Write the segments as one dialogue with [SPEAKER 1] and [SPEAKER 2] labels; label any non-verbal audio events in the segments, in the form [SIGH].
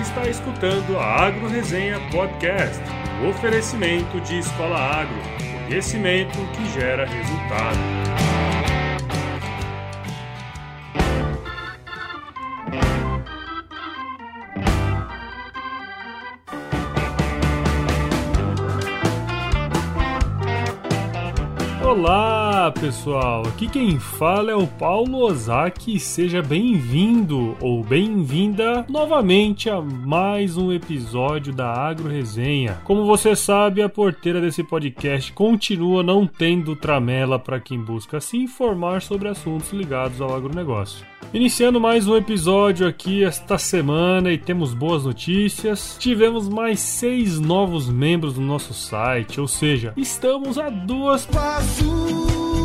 [SPEAKER 1] está escutando a Agro Resenha Podcast, o oferecimento de Escola Agro, conhecimento que gera resultado. Olá pessoal, aqui quem fala é o Paulo Ozaki. Seja bem-vindo ou bem-vinda novamente a mais um episódio da Agro Resenha. Como você sabe, a porteira desse podcast continua não tendo tramela para quem busca se informar sobre assuntos ligados ao agronegócio. Iniciando mais um episódio aqui esta semana e temos boas notícias. Tivemos mais seis novos membros no nosso site, ou seja, estamos a duas passos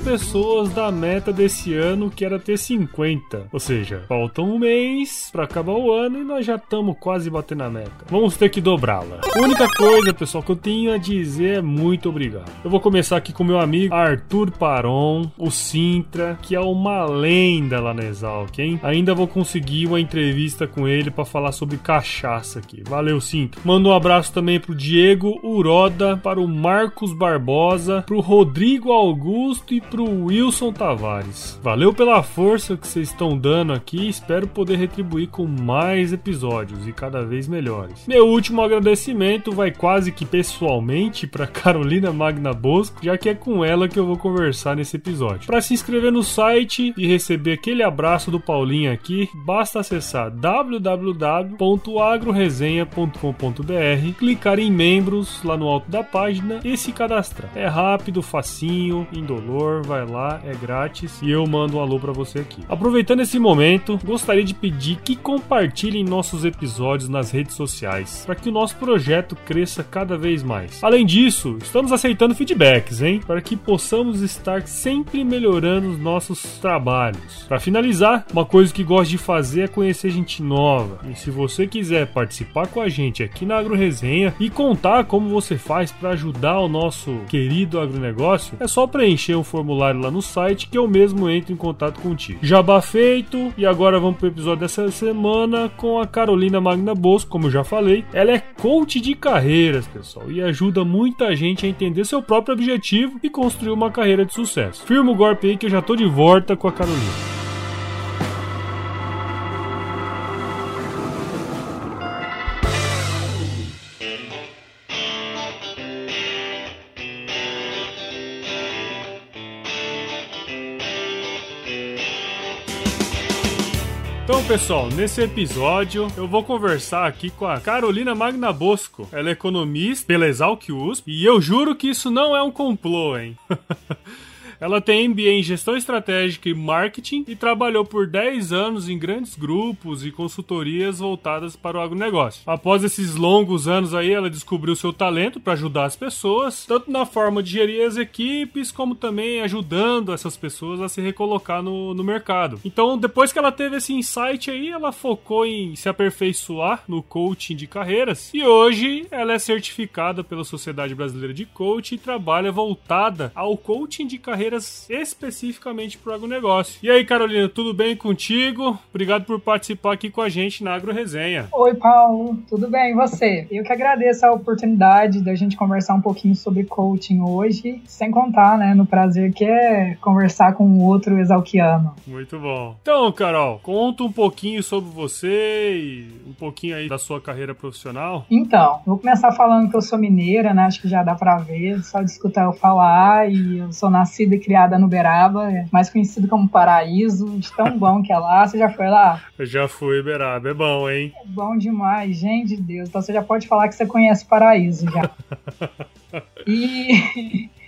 [SPEAKER 1] pessoas da meta desse ano, que era ter 50. Ou seja, falta um mês para acabar o ano e nós já estamos quase batendo a meta. Vamos ter que dobrá-la. A única coisa, pessoal, que eu tenho a dizer é muito obrigado. Eu vou começar aqui com meu amigo Arthur Paron, o Sintra, que é uma lenda lá na Exalc, hein? Ainda vou conseguir uma entrevista com ele para falar sobre cachaça aqui. Valeu, Sintra. Manda um abraço também pro Diego Uroda, para o Marcos Barbosa, pro Rodrigo Augusto e pro Wilson Tavares. Valeu pela força que vocês estão dando aqui. Espero poder retribuir com mais episódios e cada vez melhores. Meu último agradecimento vai quase que pessoalmente para [LAUGHS] Carolina Magna Bosco, já que é com ela que eu vou conversar nesse episódio. Para se inscrever no site e receber aquele abraço do Paulinho aqui, basta acessar www.agroresenha.com.br, clicar em membros lá no alto da página e se cadastrar. É rápido, facinho, indolor vai lá, é grátis e eu mando um alô para você aqui. Aproveitando esse momento, gostaria de pedir que compartilhem nossos episódios nas redes sociais para que o nosso projeto cresça cada vez mais. Além disso, estamos aceitando feedbacks, hein, para que possamos estar sempre melhorando os nossos trabalhos. Para finalizar, uma coisa que gosto de fazer é conhecer gente nova. E se você quiser participar com a gente aqui na Agro Resenha e contar como você faz para ajudar o nosso querido agronegócio, é só preencher um formulário formulário lá no site que eu mesmo entro em contato contigo. Jabá feito, e agora vamos pro episódio dessa semana com a Carolina Magna Bosco, como eu já falei. Ela é coach de carreiras, pessoal, e ajuda muita gente a entender seu próprio objetivo e construir uma carreira de sucesso. Firma o golpe aí que eu já tô de volta com a Carolina. Pessoal, nesse episódio eu vou conversar aqui com a Carolina Magna Bosco. Ela é economista pela Exalc USP e eu juro que isso não é um complô, hein? [LAUGHS] Ela tem MBA em Gestão Estratégica e Marketing e trabalhou por 10 anos em grandes grupos e consultorias voltadas para o agronegócio. Após esses longos anos aí, ela descobriu seu talento para ajudar as pessoas, tanto na forma de gerir as equipes, como também ajudando essas pessoas a se recolocar no, no mercado. Então, depois que ela teve esse insight aí, ela focou em se aperfeiçoar no coaching de carreiras e hoje ela é certificada pela Sociedade Brasileira de Coaching e trabalha voltada ao coaching de carreiras carreiras especificamente para o agronegócio. E aí, Carolina, tudo bem contigo? Obrigado por participar aqui com a gente na Agro Resenha.
[SPEAKER 2] Oi, Paulo, tudo bem? E você? Eu que agradeço a oportunidade da gente conversar um pouquinho sobre coaching hoje, sem contar, né, no prazer que é conversar com um outro exalquiano.
[SPEAKER 1] Muito bom. Então, Carol, conta um pouquinho sobre você e um pouquinho aí da sua carreira profissional.
[SPEAKER 2] Então, vou começar falando que eu sou mineira, né? Acho que já dá para ver, só de escutar eu falar e eu sou nascida criada no Beraba, é mais conhecido como Paraíso, de tão bom que é lá. Você já foi lá?
[SPEAKER 1] Eu já fui, Beraba. É bom, hein?
[SPEAKER 2] É bom demais, gente de Deus. Então você já pode falar que você conhece Paraíso já. [LAUGHS] e [LAUGHS]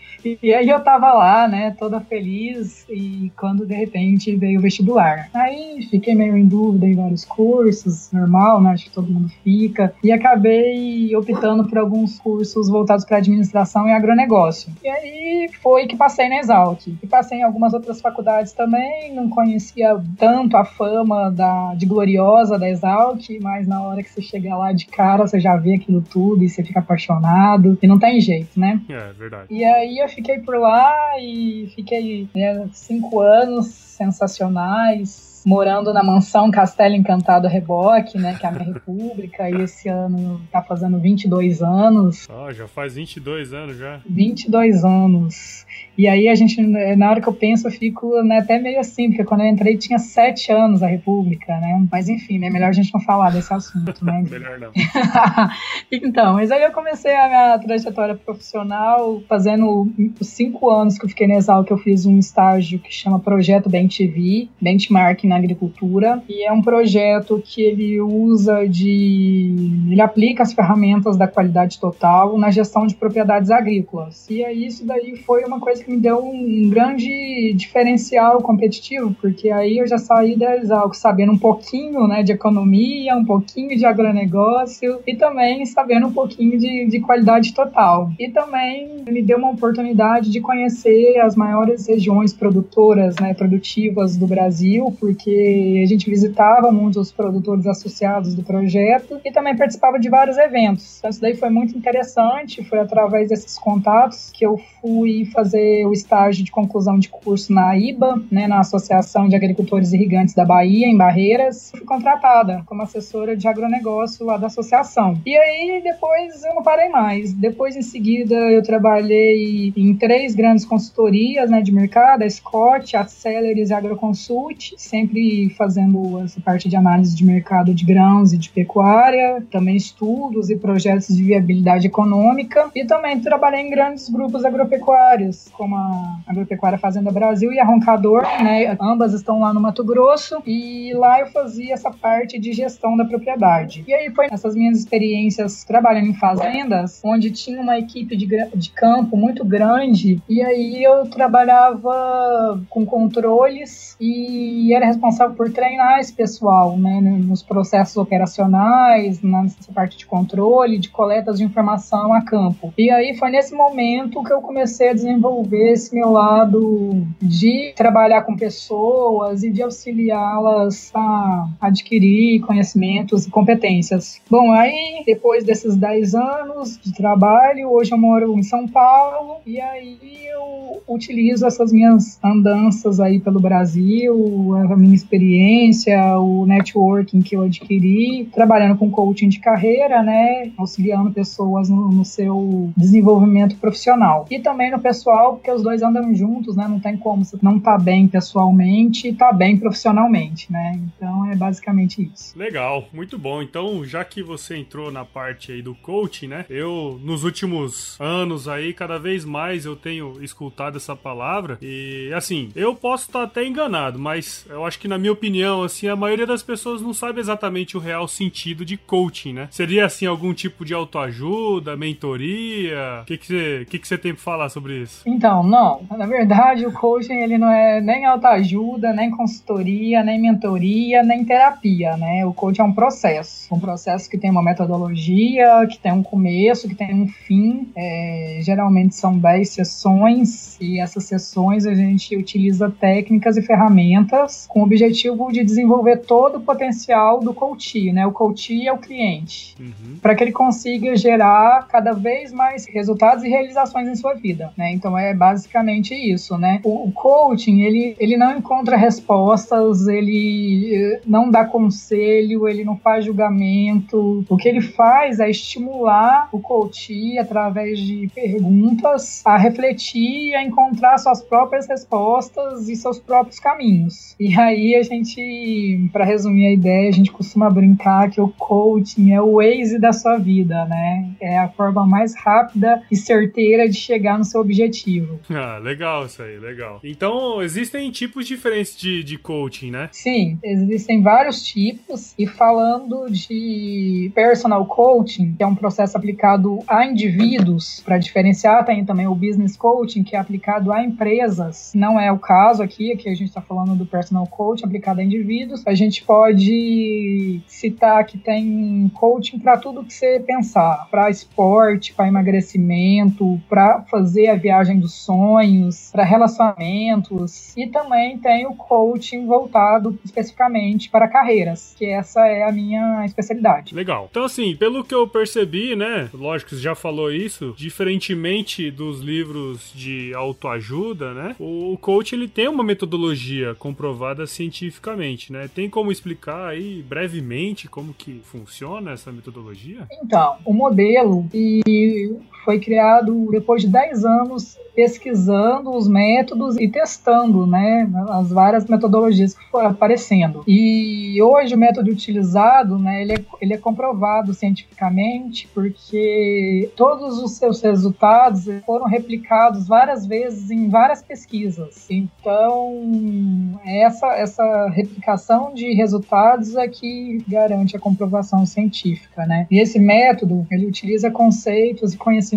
[SPEAKER 2] e aí eu tava lá, né, toda feliz, e quando de repente veio o vestibular. Aí fiquei meio em dúvida em vários cursos, normal, né, acho que todo mundo fica, e acabei optando por alguns cursos voltados para administração e agronegócio. E aí foi que passei na Exalc. E passei em algumas outras faculdades também, não conhecia tanto a fama da, de gloriosa da Exalc, mas na hora que você chega lá de cara, você já vê aquilo tudo e você fica apaixonado, e não tem jeito, né?
[SPEAKER 1] É, verdade.
[SPEAKER 2] E aí eu fiquei por lá e fiquei né, cinco anos sensacionais morando na mansão Castelo Encantado Reboque, né, que é a minha república, e esse ano tá fazendo 22 anos.
[SPEAKER 1] Ah, oh, já faz 22 anos já.
[SPEAKER 2] 22 anos. E aí a gente, na hora que eu penso, eu fico né, até meio assim, porque quando eu entrei tinha sete anos a República, né? Mas enfim, né? Melhor a gente não falar desse assunto, né? [LAUGHS]
[SPEAKER 1] melhor não. [LAUGHS]
[SPEAKER 2] então, mas aí eu comecei a minha trajetória profissional fazendo os cinco anos que eu fiquei na Exal, que eu fiz um estágio que chama Projeto Bem TV, Benchmark na Agricultura. E é um projeto que ele usa de. ele aplica as ferramentas da qualidade total na gestão de propriedades agrícolas. E aí isso daí foi uma coisa que me deu um grande diferencial competitivo, porque aí eu já saí da Exalco sabendo um pouquinho né, de economia, um pouquinho de agronegócio e também sabendo um pouquinho de, de qualidade total. E também me deu uma oportunidade de conhecer as maiores regiões produtoras, né, produtivas do Brasil, porque a gente visitava muitos produtores associados do projeto e também participava de vários eventos. Então, isso daí foi muito interessante, foi através desses contatos que eu fui fazer o estágio de conclusão de curso na IBA, né, na Associação de Agricultores Irrigantes da Bahia, em Barreiras. Fui contratada como assessora de agronegócio lá da associação. E aí depois eu não parei mais. Depois, em seguida, eu trabalhei em três grandes consultorias né, de mercado, a Scott, a Celeris e a Agroconsult, sempre fazendo essa parte de análise de mercado de grãos e de pecuária, também estudos e projetos de viabilidade econômica, e também trabalhei em grandes grupos agropecuários, como a Agropecuária Fazenda Brasil e a Roncador, né? Ambas estão lá no Mato Grosso e lá eu fazia essa parte de gestão da propriedade. E aí foi essas minhas experiências trabalhando em fazendas, onde tinha uma equipe de, de campo muito grande e aí eu trabalhava com controles e era responsável por treinar esse pessoal, né? Nos processos operacionais, nessa parte de controle, de coletas de informação a campo. E aí foi nesse momento que eu comecei a desenvolver desenvolver esse meu lado de trabalhar com pessoas e de auxiliá-las a adquirir conhecimentos e competências. Bom, aí depois desses 10 anos de trabalho, hoje eu moro em São Paulo e aí eu utilizo essas minhas andanças aí pelo Brasil, a minha experiência, o networking que eu adquiri, trabalhando com coaching de carreira, né, auxiliando pessoas no, no seu desenvolvimento profissional. E também no pessoal porque os dois andam juntos, né? Não tem como você não tá bem pessoalmente e tá bem profissionalmente, né? Então é basicamente isso.
[SPEAKER 1] Legal, muito bom. Então, já que você entrou na parte aí do coaching, né? Eu, nos últimos anos aí, cada vez mais eu tenho escutado essa palavra e, assim, eu posso estar até enganado, mas eu acho que, na minha opinião, assim, a maioria das pessoas não sabe exatamente o real sentido de coaching, né? Seria, assim, algum tipo de autoajuda, mentoria? O que, que, você, que, que você tem pra falar sobre isso?
[SPEAKER 2] Então, não, não. Na verdade, o coaching ele não é nem autoajuda, nem consultoria, nem mentoria, nem terapia, né? O coaching é um processo. Um processo que tem uma metodologia, que tem um começo, que tem um fim. É, geralmente são 10 sessões e essas sessões a gente utiliza técnicas e ferramentas com o objetivo de desenvolver todo o potencial do coach, né? O coach é o cliente. Uhum. Para que ele consiga gerar cada vez mais resultados e realizações em sua vida, né? Então é basicamente isso, né? O, o coaching, ele, ele não encontra respostas, ele eh, não dá conselho, ele não faz julgamento. O que ele faz é estimular o coach através de perguntas a refletir, a encontrar suas próprias respostas e seus próprios caminhos. E aí a gente, para resumir a ideia, a gente costuma brincar que o coaching é o Waze da sua vida, né? É a forma mais rápida e certeira de chegar no seu objetivo. [LAUGHS]
[SPEAKER 1] Ah, legal isso aí, legal. Então, existem tipos diferentes de, de coaching, né?
[SPEAKER 2] Sim, existem vários tipos. E falando de personal coaching, que é um processo aplicado a indivíduos, para diferenciar, tem também o business coaching, que é aplicado a empresas. Não é o caso aqui, aqui a gente está falando do personal coaching aplicado a indivíduos. A gente pode citar que tem coaching para tudo que você pensar, para esporte, para emagrecimento, para fazer a viagem sonhos, para relacionamentos e também tem o coaching voltado especificamente para carreiras, que essa é a minha especialidade.
[SPEAKER 1] Legal. Então assim, pelo que eu percebi, né, lógico que você já falou isso, diferentemente dos livros de autoajuda, né, o coach ele tem uma metodologia comprovada cientificamente, né? Tem como explicar aí brevemente como que funciona essa metodologia?
[SPEAKER 2] Então, o modelo e foi criado depois de 10 anos pesquisando os métodos e testando né, as várias metodologias que foram aparecendo. E hoje o método utilizado né, ele, é, ele é comprovado cientificamente porque todos os seus resultados foram replicados várias vezes em várias pesquisas. Então, essa, essa replicação de resultados é que garante a comprovação científica. Né? E esse método ele utiliza conceitos e conhecimentos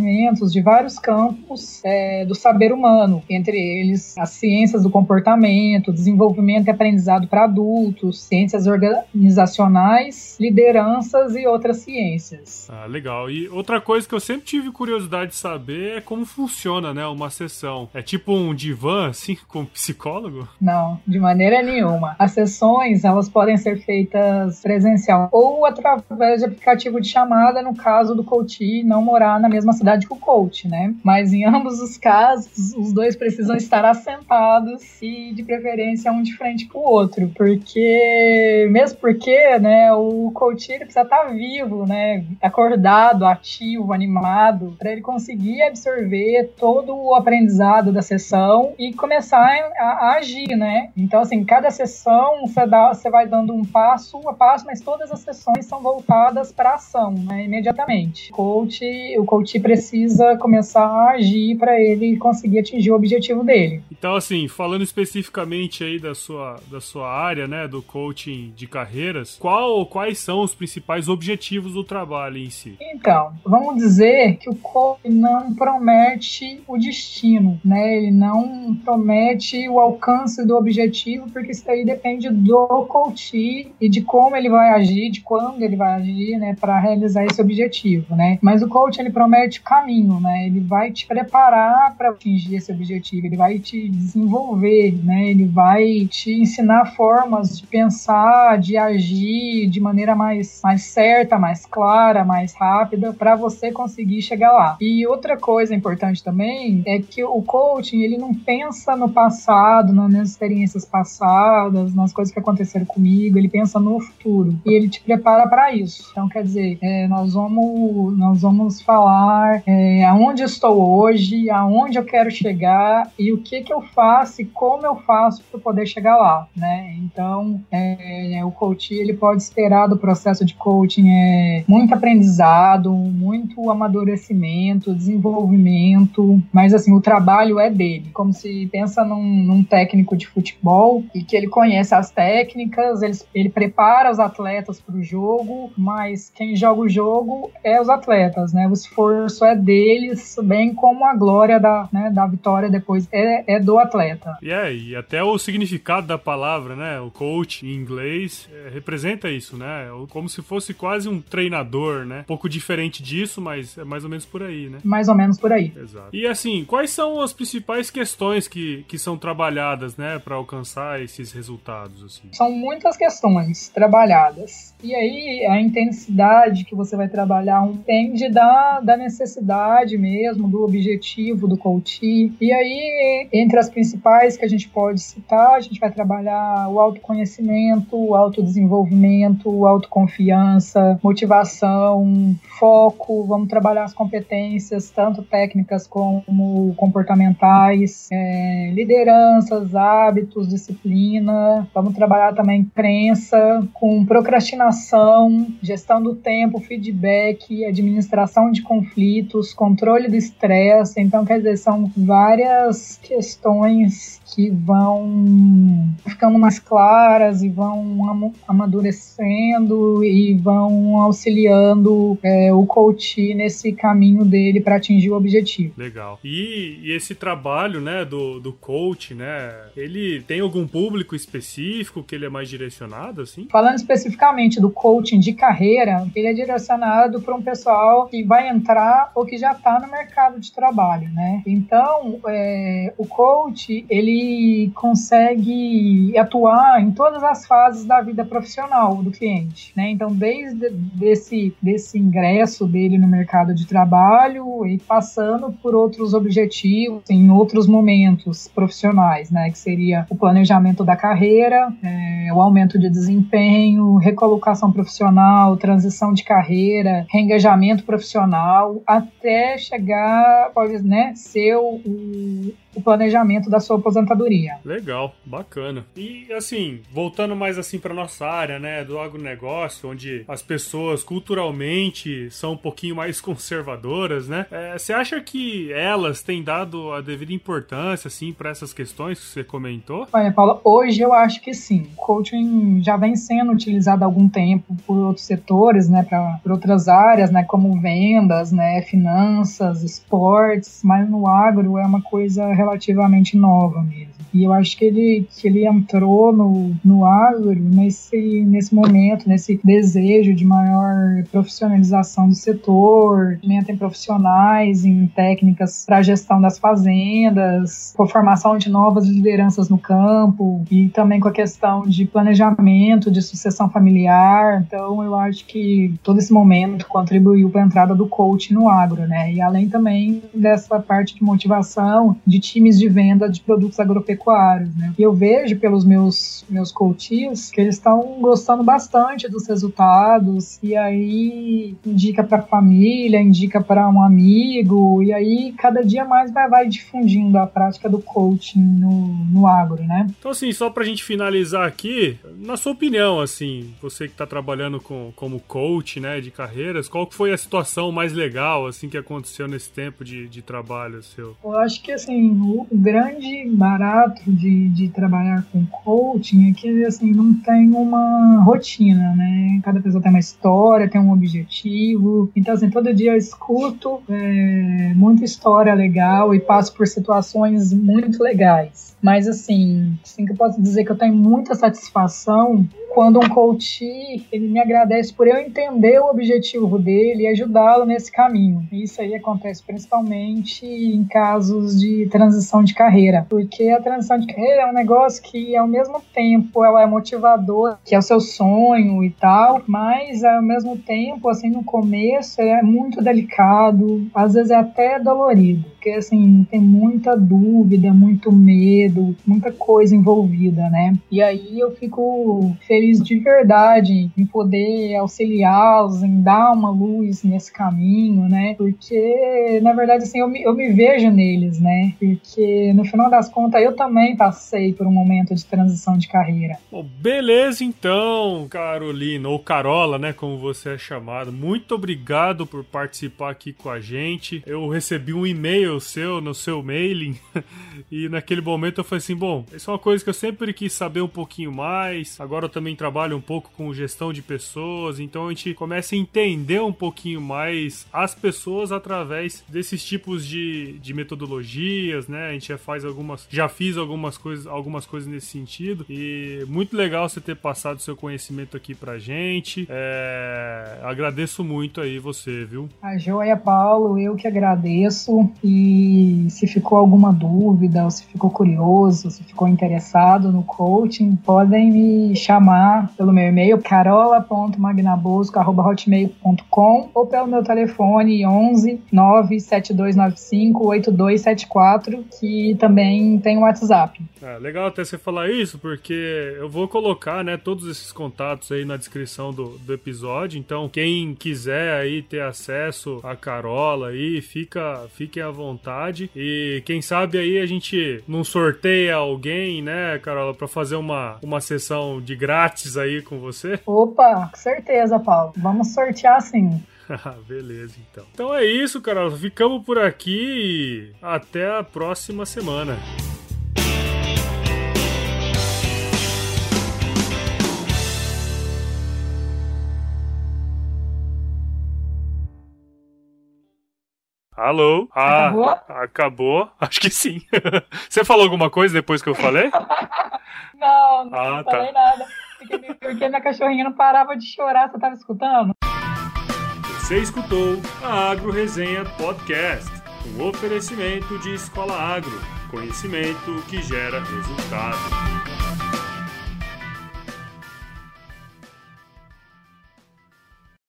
[SPEAKER 2] de vários campos é, do saber humano, entre eles as ciências do comportamento, desenvolvimento e aprendizado para adultos, ciências organizacionais, lideranças e outras ciências.
[SPEAKER 1] Ah, legal. E outra coisa que eu sempre tive curiosidade de saber é como funciona, né, uma sessão. É tipo um divã, assim, [LAUGHS] com psicólogo?
[SPEAKER 2] Não, de maneira nenhuma. As sessões, elas podem ser feitas presencial ou através de aplicativo de chamada, no caso do coach não morar na mesma cidade que o coach, né? Mas em ambos os casos, os dois precisam estar assentados e, de preferência, um de frente pro outro. Porque, mesmo porque, né, o coach ele precisa estar vivo, né, acordado, ativo, animado, para ele conseguir absorver todo o aprendizado da sessão e começar a, a agir, né? Então, assim, cada sessão você, dá, você vai dando um passo a passo, mas todas as sessões são voltadas para ação, né, imediatamente. O coach, o coach precisa começar a agir para ele conseguir atingir o objetivo dele.
[SPEAKER 1] Então, assim, falando especificamente aí da sua, da sua área, né, do coaching de carreiras, qual quais são os principais objetivos do trabalho em si?
[SPEAKER 2] Então, vamos dizer que o coach não promete o destino, né? Ele não promete o alcance do objetivo, porque isso aí depende do coach e de como ele vai agir, de quando ele vai agir, né, para realizar esse objetivo, né? Mas o coach ele promete caminho, né? Ele vai te preparar para atingir esse objetivo, ele vai te desenvolver, né? Ele vai te ensinar formas de pensar, de agir de maneira mais, mais certa, mais clara, mais rápida, para você conseguir chegar lá. E outra coisa importante também é que o coaching ele não pensa no passado, nas experiências passadas, nas coisas que aconteceram comigo, ele pensa no futuro e ele te prepara para isso. Então, quer dizer, é, nós vamos nós vamos falar é, aonde estou hoje, aonde onde eu quero chegar e o que que eu faço e como eu faço para poder chegar lá, né? Então, é, o coach ele pode esperar do processo de coaching é muito aprendizado, muito amadurecimento, desenvolvimento, mas assim o trabalho é dele, como se pensa num, num técnico de futebol e que ele conhece as técnicas, ele, ele prepara os atletas para o jogo, mas quem joga o jogo é os atletas, né? O esforço é deles, bem como a glória da né, da vitória depois é, é do atleta.
[SPEAKER 1] E é, e até o significado da palavra, né, o coach em inglês, é, representa isso, né, como se fosse quase um treinador, né, um pouco diferente disso, mas é mais ou menos por aí, né.
[SPEAKER 2] Mais ou menos por aí.
[SPEAKER 1] Exato. E assim, quais são as principais questões que, que são trabalhadas, né, para alcançar esses resultados, assim?
[SPEAKER 2] São muitas questões trabalhadas. E aí, a intensidade que você vai trabalhar depende da, da necessidade mesmo, do objetivo do coach. E aí, entre as principais que a gente pode citar, a gente vai trabalhar o autoconhecimento, o autodesenvolvimento, autoconfiança, motivação, foco. Vamos trabalhar as competências, tanto técnicas como comportamentais, é, lideranças, hábitos, disciplina. Vamos trabalhar também crença, com procrastinação gestão do tempo, feedback, administração de conflitos, controle do estresse. Então, quer dizer, são várias questões que vão ficando mais claras e vão amadurecendo e vão auxiliando é, o coach nesse caminho dele para atingir o objetivo.
[SPEAKER 1] Legal. E, e, esse trabalho, né, do, do coach, né, ele tem algum público específico que ele é mais direcionado, assim?
[SPEAKER 2] Falando especificamente do coaching de carreira, ele é direcionado para um pessoal que vai entrar ou que já está no mercado de trabalho, né? Então, é, o coach ele consegue atuar em todas as fases da vida profissional do cliente, né? Então, desde desse, desse ingresso dele no mercado de trabalho e passando por outros objetivos em outros momentos profissionais, né? Que seria o planejamento da carreira, é, o aumento de desempenho, recolocação profissional, transição de carreira, reengajamento profissional, até chegar, pode né, ser o, o planejamento da sua aposentadoria.
[SPEAKER 1] Legal, bacana. E assim, voltando mais assim para nossa área, né, do agronegócio, onde as pessoas culturalmente são um pouquinho mais [LAUGHS] conservadoras, né? É, você acha que elas têm dado a devida importância assim para essas questões que você comentou?
[SPEAKER 2] Olha, Paula, hoje eu acho que sim. O coaching já vem sendo utilizado há algum tempo por outros setores, né, para outras áreas, né, como vendas, né, finanças, esportes, mas no agro é uma coisa relativamente nova mesmo. E eu acho que ele, que ele entrou no, no agro nesse, nesse momento, nesse desejo de maior profissionalização do setor, em profissionais em técnicas para gestão das fazendas, com formação de novas lideranças no campo e também com a questão de planejamento, de sucessão familiar. Então, eu acho que todo esse momento contribuiu para a entrada do coach no agro, né? E além também dessa parte de motivação de times de venda de produtos agropecuários, né? E eu vejo pelos meus meus coaches que eles estão gostando bastante dos resultados e aí indica para a família, indica para um amigo e aí cada dia mais vai, vai difundindo a prática do coaching no, no agro, né?
[SPEAKER 1] Então assim, só para a gente finalizar aqui, na sua opinião, assim, você que está trabalhando com, como coach, né, de carreiras, qual foi a situação mais legal, assim, que aconteceu nesse tempo de, de trabalho seu?
[SPEAKER 2] Eu acho que, assim, o grande barato de, de trabalhar com coaching é que assim, não tem uma rotina, né? Cada pessoa tem uma história, tem um objetivo. Então, assim, todo dia eu escuto é, muita história legal e passo por situações muito legais. Mas, assim, assim que eu posso dizer que eu tenho muita satisfação quando um coach ele me agradece por eu entender o objetivo dele e ajudá-lo nesse caminho. Isso aí acontece principalmente em casos de transição de carreira, porque a transição de carreira é um negócio que ao mesmo tempo ela é motivador, que é o seu sonho e tal, mas ao mesmo tempo, assim, no começo é muito delicado, às vezes é até dolorido, porque assim, tem muita dúvida, muito medo, muita coisa envolvida, né? E aí eu fico feliz de verdade em poder auxiliá-los, em dar uma luz nesse caminho, né? Porque, na verdade, assim, eu me, eu me vejo neles, né? Porque, no final das contas, eu também passei por um momento de transição de carreira.
[SPEAKER 1] Bom, beleza, então, Carolina, ou Carola, né? Como você é chamado. Muito obrigado por participar aqui com a gente. Eu recebi um e-mail seu no seu mailing [LAUGHS] e naquele momento eu falei assim: bom, isso é uma coisa que eu sempre quis saber um pouquinho mais. Agora eu também trabalha um pouco com gestão de pessoas, então a gente começa a entender um pouquinho mais as pessoas através desses tipos de, de metodologias, né? A gente já faz algumas, já fiz algumas coisas, algumas coisas nesse sentido e muito legal você ter passado seu conhecimento aqui pra gente. É, agradeço muito aí você, viu?
[SPEAKER 2] A joia, Paulo, eu que agradeço e se ficou alguma dúvida, ou se ficou curioso, se ficou interessado no coaching, podem me chamar pelo meu e-mail carola.magnabosco.hotmail.com ou pelo meu telefone 11 97295 8274, que também tem o WhatsApp.
[SPEAKER 1] É, legal até você falar isso, porque eu vou colocar né, todos esses contatos aí na descrição do, do episódio. Então, quem quiser aí ter acesso a Carola aí, fica, fiquem à vontade. E quem sabe aí a gente não sorteia alguém, né, Carola, para fazer uma, uma sessão de grátis aí com você? [LAUGHS]
[SPEAKER 2] Opa, com certeza, Paulo. Vamos sortear sim.
[SPEAKER 1] Beleza, então. Então é isso, Carola. Ficamos por aqui e até a próxima semana. Alô?
[SPEAKER 2] Ah, acabou?
[SPEAKER 1] acabou? [LAUGHS] Acho que sim. [LAUGHS] Você falou alguma coisa depois que eu falei?
[SPEAKER 2] não, não, ah, não tá. falei nada. Porque, minha cachorrinha não parava de chorar, você tava escutando?
[SPEAKER 1] Você escutou a Agro Resenha Podcast, um oferecimento de Escola Agro, conhecimento que gera resultado.